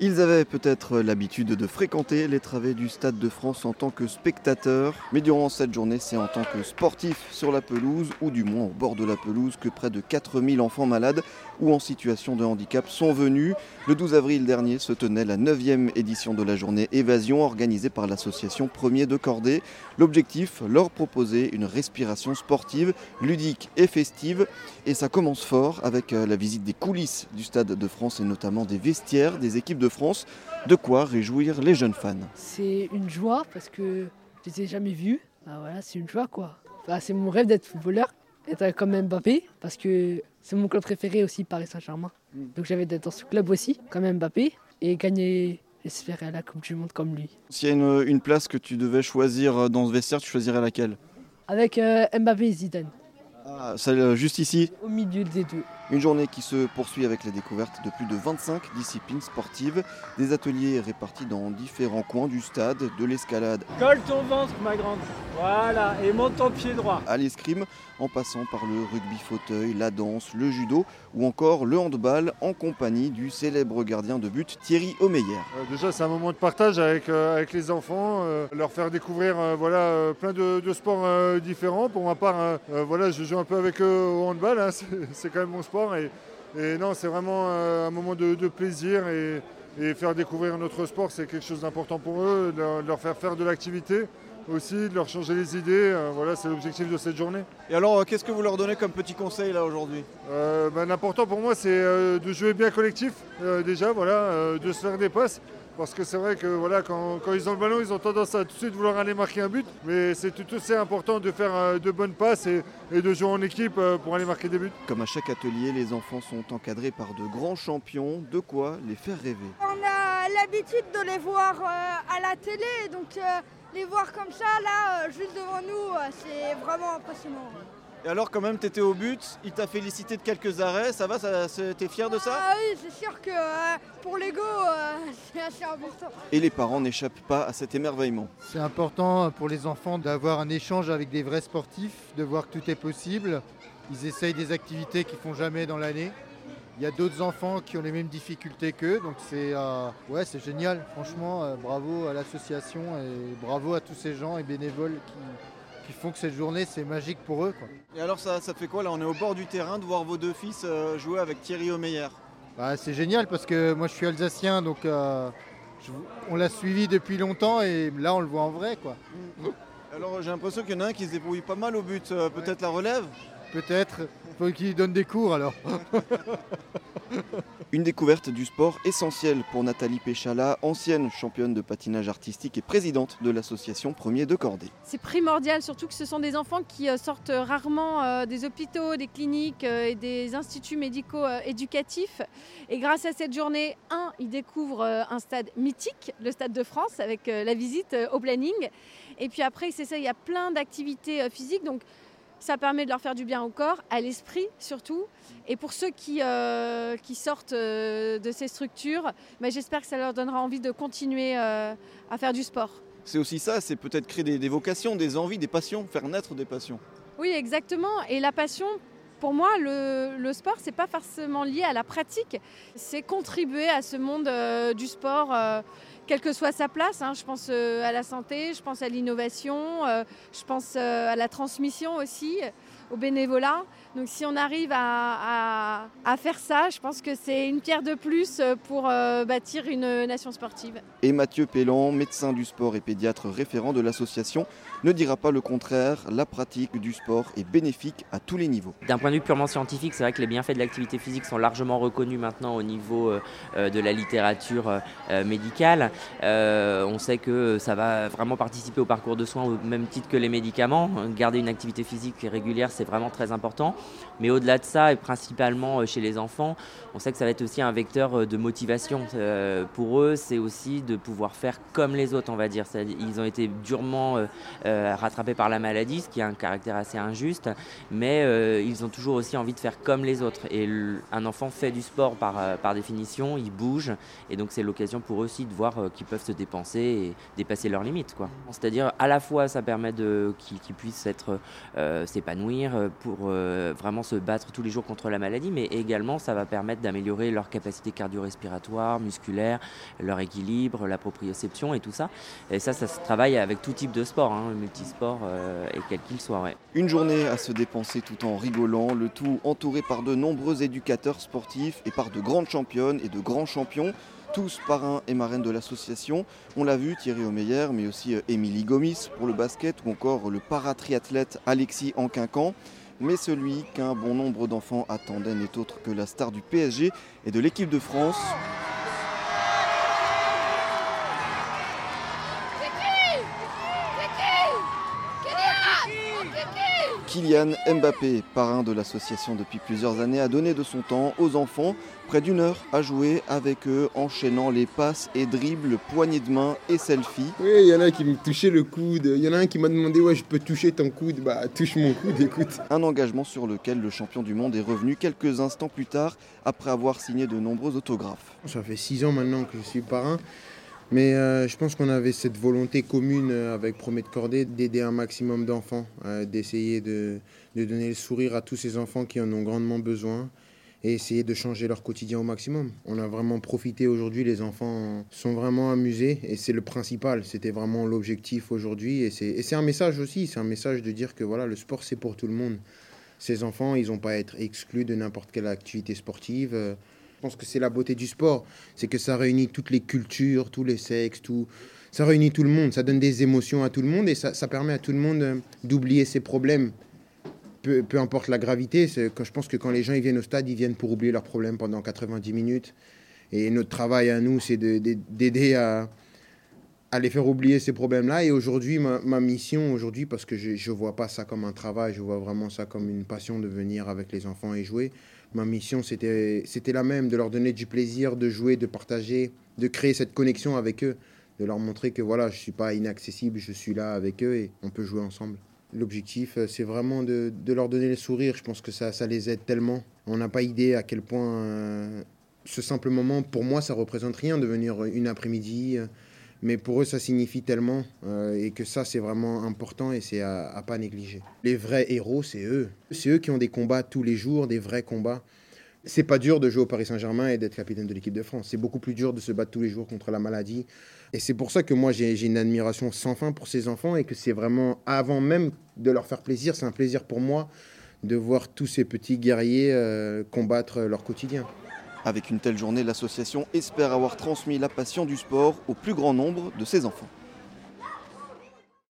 Ils avaient peut-être l'habitude de fréquenter les travées du Stade de France en tant que spectateurs, mais durant cette journée, c'est en tant que sportifs sur la pelouse, ou du moins au bord de la pelouse, que près de 4000 enfants malades ou en situation de handicap sont venus. Le 12 avril dernier se tenait la 9e édition de la journée Évasion organisée par l'association Premier de Cordée. L'objectif, leur proposer une respiration sportive, ludique et festive. Et ça commence fort avec euh, la visite des coulisses du Stade de France et notamment des vestiaires des équipes de France. De quoi réjouir les jeunes fans. C'est une joie parce que je les ai jamais vus. Ah voilà, c'est une joie quoi. C'est mon rêve d'être footballeur, être comme Mbappé parce que c'est mon club préféré aussi, Paris Saint-Germain. Mm. Donc j'avais d'être dans ce club aussi, comme Mbappé, et gagner, j'espérais, la Coupe du Monde comme lui. S'il y a une, place que tu devais choisir dans ce vestiaire, tu choisirais laquelle? Avec euh, Mbappé et Zidane. Ah, celle juste ici? Au milieu des deux. Une journée qui se poursuit avec la découverte de plus de 25 disciplines sportives, des ateliers répartis dans différents coins du stade, de l'escalade. Colle ton ventre, ma grande. Voilà, et monte ton pied droit. À l'escrime, en passant par le rugby fauteuil, la danse, le judo ou encore le handball en compagnie du célèbre gardien de but Thierry Omeyer. Euh, déjà, c'est un moment de partage avec, euh, avec les enfants, euh, leur faire découvrir voilà, plein de, sports différents. Pour ma part, voilà, je joue un peu avec eux au handball, hein. c'est quand même mon sport et, non, c'est vraiment euh, un moment de, plaisir et, faire découvrir notre sport, c'est quelque chose d'important pour eux, de leur, faire faire de l'activité aussi, de leur changer les idées. Euh, voilà, c'est l'objectif de cette journée. Et alors, euh, qu'est-ce que vous leur donnez comme petit conseil là aujourd'hui? Ben, L'important pour moi, c'est de jouer bien collectif déjà, voilà, de se faire des passes. Parce que c'est vrai que voilà, quand, ils ont le ballon, ils ont tendance à tout de suite vouloir aller marquer un but. Mais c'est tout aussi important de faire euh, de bonnes passes et, de jouer en équipe euh, pour aller marquer des buts. Comme à chaque atelier, les enfants sont encadrés par de grands champions. De quoi les faire rêver. On a l'habitude de les voir euh, à la télé. Donc les voir comme ça, là, juste devant nous, c'est vraiment impressionnant. Et alors quand même, tu étais au but, il t'a félicité de quelques arrêts, ça va, t'es fier de ça Ah oui, c'est sûr que euh, pour l'ego, euh, c'est assez important. Et les parents n'échappent pas à cet émerveillement. C'est important pour les enfants d'avoir un échange avec des vrais sportifs, de voir que tout est possible. Ils essayent des activités qu'ils font jamais dans l'année. Il y a d'autres enfants qui ont les mêmes difficultés qu'eux, donc c'est euh, ouais, c'est génial. Franchement, bravo à l'association et bravo à tous ces gens et bénévoles qui, qui font que cette journée c'est magique pour eux. Et alors ça, ça fait quoi là? On est au bord du terrain de voir vos deux fils euh, jouer avec Thierry Omeyer. Bah, c'est génial parce que moi je suis alsacien donc euh, on l'a suivi depuis longtemps et là on le voit en vrai quoi. Alors j'ai l'impression qu'il y en a un qui se débrouille pas mal au but, euh, peut-être la relève? Peut-être, faut qu'il donne des cours alors. Une découverte du sport essentielle pour Nathalie Péchala, ancienne championne de patinage artistique et présidente de l'association Premier de Cordée. C'est primordial, surtout que ce sont des enfants qui euh, sortent rarement euh, des hôpitaux, des cliniques euh, et des instituts médicaux éducatifs. Et grâce à cette journée, un, ils découvrent un stade mythique, le Stade de France, avec la visite au planning. Et puis après, il y a plein d'activités physiques. Ça permet de leur faire du bien au corps, à l'esprit surtout. Et pour ceux qui, euh, qui sortent euh, de ces structures, ben, j'espère que ça leur donnera envie de continuer euh, à faire du sport. C'est aussi ça, c'est peut-être créer des, vocations, des envies, des passions, faire naître des passions. Oui, exactement. Et la passion, pour moi, le, sport, c'est pas forcément lié à la pratique, c'est contribuer à ce monde du sport quelle que soit sa place. Hein. Je pense euh, à la santé, je pense à l'innovation, euh, je pense euh, à la transmission aussi, au bénévolat. Donc si on arrive à, faire ça, je pense que c'est une pierre de plus pour bâtir une nation sportive. Et Mathieu Pellan, médecin du sport et pédiatre référent de l'association, ne dira pas le contraire. La pratique du sport est bénéfique à tous les niveaux. D'un point de vue purement scientifique, c'est vrai que les bienfaits de l'activité physique sont largement reconnus maintenant au niveau de la littérature médicale. Euh, on sait que ça va vraiment participer au parcours de soins au même titre que les médicaments. Garder une activité physique régulière, c'est vraiment très important. Mais au-delà de ça, et principalement euh, chez les enfants, on sait que ça va être aussi un vecteur euh, de motivation. pour eux, c'est aussi de pouvoir faire comme les autres, on va dire. Ils ont été durement rattrapés par la maladie, ce qui a un caractère assez injuste, mais ils ont toujours aussi envie de faire comme les autres. Et un enfant fait du sport par, par définition, il bouge, et donc c'est l'occasion pour eux aussi de voir qu'ils peuvent se dépenser et dépasser leurs limites. C'est-à-dire à la fois ça permet de, qu'ils, puissent être, euh, s'épanouir pour euh, vraiment se battre tous les jours contre la maladie, mais également ça va permettre d'améliorer leur capacité cardio-respiratoire, musculaire, leur équilibre, la proprioception et tout ça. Et ça, ça se travaille avec tout type de sport, hein, multisport et quel qu'il soit. Une journée à se dépenser tout en rigolant, le tout entouré par de nombreux éducateurs sportifs et par de grandes championnes et de grands champions tous parrains et marraines de l'association. On l'a vu, Thierry Omeyer, mais aussi euh, Émilie Gomis pour le basket ou encore le paratriathlète Alexis Anquincan. Mais celui qu'un bon nombre d'enfants attendaient n'est autre que la star du PSG et de l'équipe de France. Kylian Mbappé, parrain de l'association depuis plusieurs années, a donné de son temps aux enfants près d'une heure à jouer avec eux, enchaînant les passes et dribbles, poignées de main et selfies. Oui, il y en a qui me touchaient le coude, il y en a un qui m'a demandé ouais je peux toucher ton coude, bah touche mon coude, écoute. Un engagement sur lequel le champion du monde est revenu quelques instants plus tard après avoir signé de nombreux autographes. Ça fait six ans maintenant que je suis parrain. Mais euh, je pense qu'on avait cette volonté commune euh, avec Promet de Cordée d'aider un maximum d'enfants, euh, d'essayer de, donner le sourire à tous ces enfants qui en ont grandement besoin et essayer de changer leur quotidien au maximum. On a vraiment profité aujourd'hui, les enfants sont vraiment amusés et c'est le principal, c'était vraiment l'objectif aujourd'hui et c'est un message aussi, c'est un message de dire que voilà, le sport c'est pour tout le monde. Ces enfants, ils n'ont pas à être exclus de n'importe quelle activité sportive. Je pense que c'est la beauté du sport, c'est que ça réunit toutes les cultures, tous les sexes, tout, ça réunit tout le monde, ça donne des émotions à tout le monde et ça, permet à tout le monde euh, d'oublier ses problèmes, peu, importe la gravité. Quand, je pense que quand les gens ils viennent au stade, ils viennent pour oublier leurs problèmes pendant 90 minutes. Et notre travail à nous, c'est d'aider à, à les faire oublier ces problèmes-là. Et aujourd'hui, ma, mission, aujourd'hui, parce que je ne vois pas ça comme un travail, je vois vraiment ça comme une passion de venir avec les enfants et jouer ma mission, c'était la même, de leur donner du plaisir, de jouer, de partager, de créer cette connexion avec eux, de leur montrer que voilà, je ne suis pas inaccessible, je suis là avec eux et on peut jouer ensemble. L'objectif, euh, c'est vraiment de, leur donner le sourire. Je pense que ça, ça les aide tellement. On n'a pas idée à quel point euh, ce simple moment, pour moi, ça représente rien de venir une après-midi. Euh, mais pour eux, ça signifie tellement euh, et que ça, c'est vraiment important et c'est à, à, pas négliger. Les vrais héros, c'est eux. C'est eux qui ont des combats tous les jours, des vrais combats. C'est pas dur de jouer au Paris Saint-Germain et d'être capitaine de l'équipe de France. C'est beaucoup plus dur de se battre tous les jours contre la maladie. Et c'est pour ça que moi, j'ai une admiration sans fin pour ces enfants et que c'est vraiment, avant même de leur faire plaisir, c'est un plaisir pour moi de voir tous ces petits guerriers euh, combattre leur quotidien. Avec une telle journée, l'association espère avoir transmis la passion du sport au plus grand nombre de ses enfants.